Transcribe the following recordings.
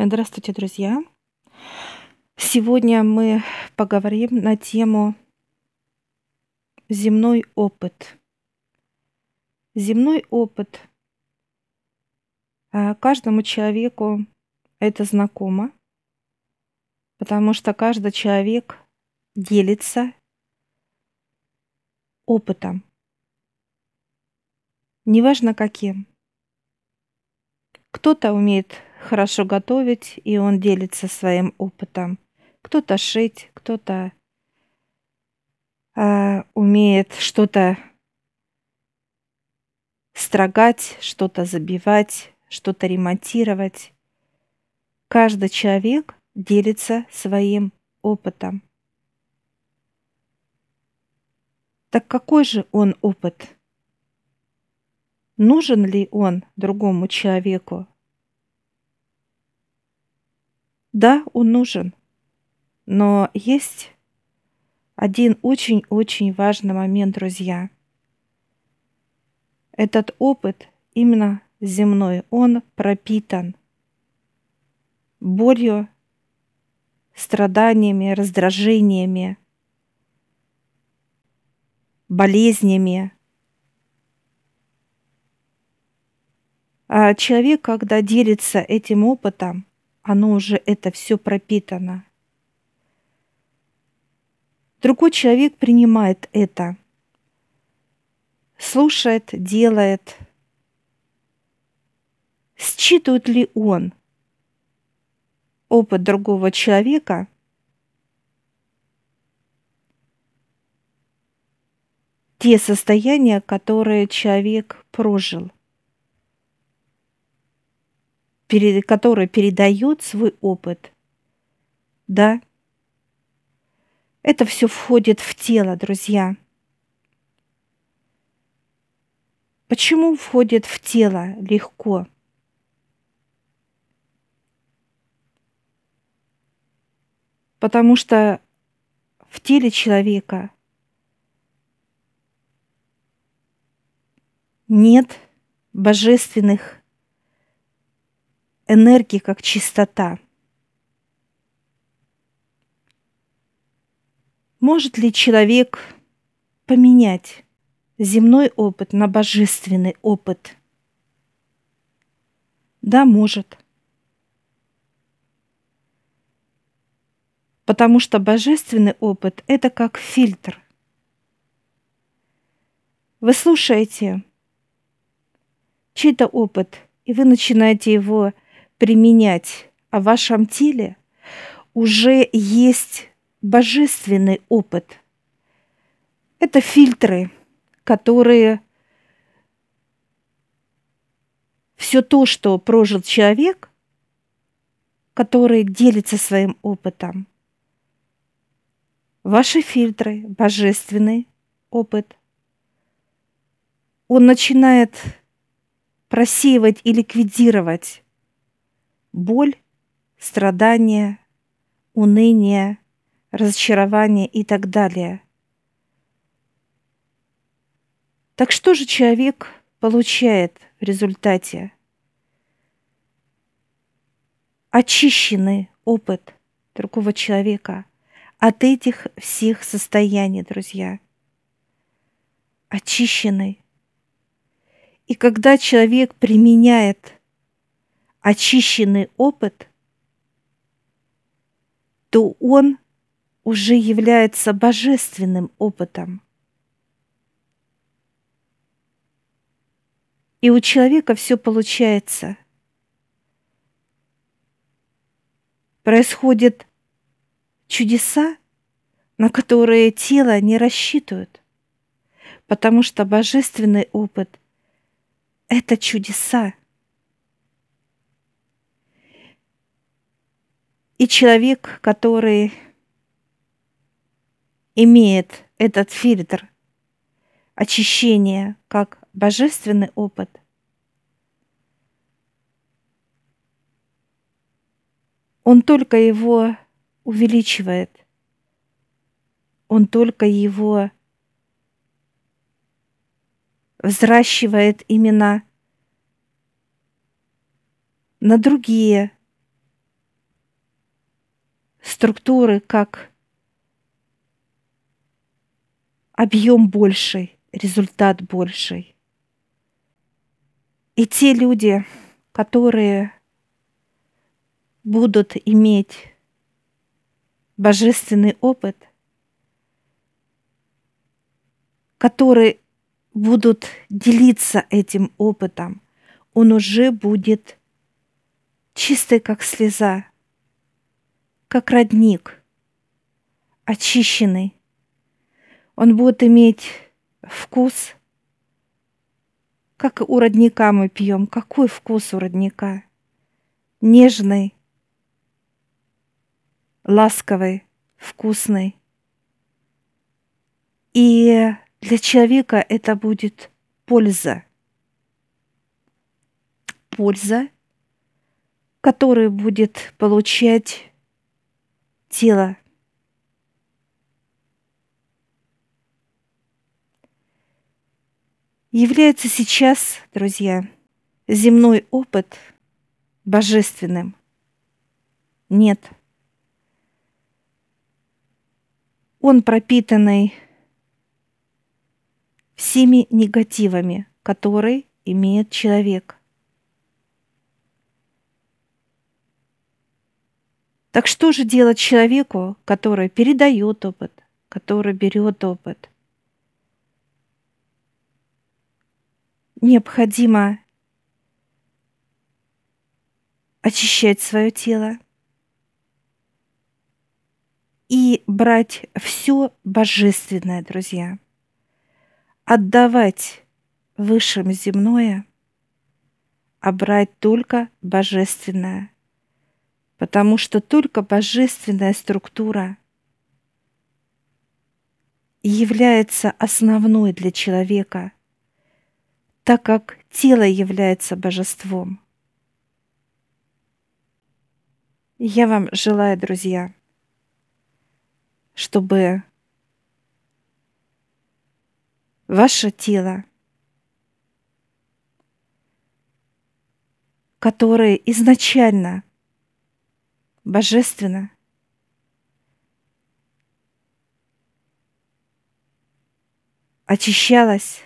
Здравствуйте, друзья! Сегодня мы поговорим на тему земной опыт. Земной опыт. А, каждому человеку это знакомо, потому что каждый человек делится опытом. Неважно каким. Кто-то умеет хорошо готовить, и он делится своим опытом. Кто-то шить, кто-то э, умеет что-то строгать, что-то забивать, что-то ремонтировать. Каждый человек делится своим опытом. Так какой же он опыт? Нужен ли он другому человеку? Да, он нужен. Но есть один очень-очень важный момент, друзья. Этот опыт именно земной, он пропитан болью, страданиями, раздражениями, болезнями. А человек, когда делится этим опытом, оно уже это все пропитано. Другой человек принимает это, слушает, делает. Считывает ли он опыт другого человека – те состояния, которые человек прожил – который передает свой опыт. Да, это все входит в тело, друзья. Почему входит в тело легко? Потому что в теле человека нет божественных энергии как чистота. Может ли человек поменять земной опыт на божественный опыт? Да, может. Потому что божественный опыт – это как фильтр. Вы слушаете чей-то опыт, и вы начинаете его применять, а в вашем теле уже есть божественный опыт. Это фильтры, которые все то, что прожил человек, который делится своим опытом. Ваши фильтры, божественный опыт. Он начинает просеивать и ликвидировать боль, страдания, уныние, разочарование и так далее. Так что же человек получает в результате? Очищенный опыт другого человека от этих всех состояний, друзья. Очищенный. И когда человек применяет очищенный опыт, то он уже является божественным опытом. И у человека все получается. Происходят чудеса, на которые тело не рассчитывает, потому что божественный опыт – это чудеса. И человек, который имеет этот фильтр очищения как божественный опыт, он только его увеличивает, он только его взращивает именно на другие структуры как объем больший, результат больший. И те люди, которые будут иметь божественный опыт, которые будут делиться этим опытом, он уже будет чистый, как слеза, как родник, очищенный. Он будет иметь вкус, как у родника мы пьем. Какой вкус у родника? Нежный, ласковый, вкусный. И для человека это будет польза. Польза, которую будет получать тело. Является сейчас, друзья, земной опыт божественным? Нет. Он пропитанный всеми негативами, которые имеет человек. Так что же делать человеку, который передает опыт, который берет опыт? Необходимо очищать свое тело и брать все божественное, друзья отдавать высшим земное, а брать только божественное, потому что только божественная структура является основной для человека, так как тело является божеством. Я вам желаю, друзья, чтобы ваше тело, которое изначально божественно, очищалось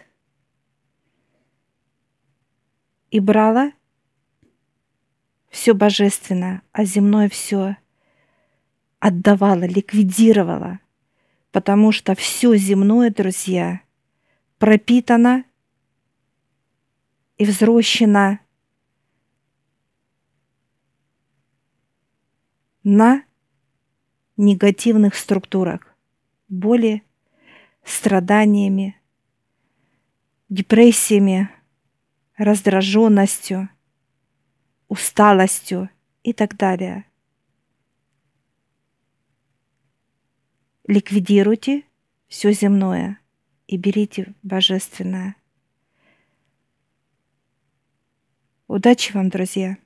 и брало все божественное, а земное все отдавала, ликвидировала, потому что все земное, друзья, пропитана и взрощена на негативных структурах, боли, страданиями, депрессиями, раздраженностью, усталостью и так далее. Ликвидируйте все земное – и берите божественное. Удачи вам, друзья!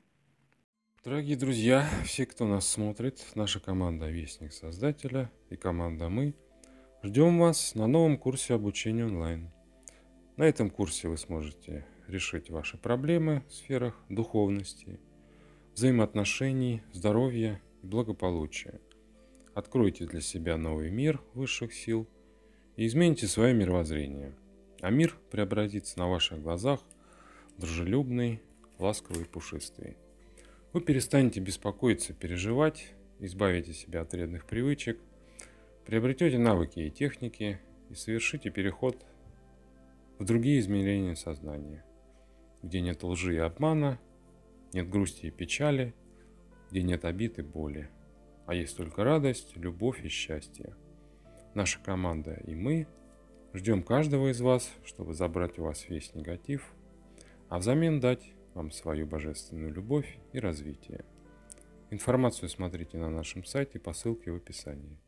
Дорогие друзья, все, кто нас смотрит, наша команда Вестник Создателя и команда Мы, ждем вас на новом курсе обучения онлайн. На этом курсе вы сможете решить ваши проблемы в сферах духовности, взаимоотношений, здоровья и благополучия. Откройте для себя новый мир высших сил – и измените свое мировоззрение. А мир преобразится на ваших глазах дружелюбный, ласковый пушистый. Вы перестанете беспокоиться, переживать, избавите себя от вредных привычек, приобретете навыки и техники и совершите переход в другие измерения сознания, где нет лжи и обмана, нет грусти и печали, где нет обид и боли, а есть только радость, любовь и счастье – наша команда и мы ждем каждого из вас, чтобы забрать у вас весь негатив, а взамен дать вам свою божественную любовь и развитие. Информацию смотрите на нашем сайте по ссылке в описании.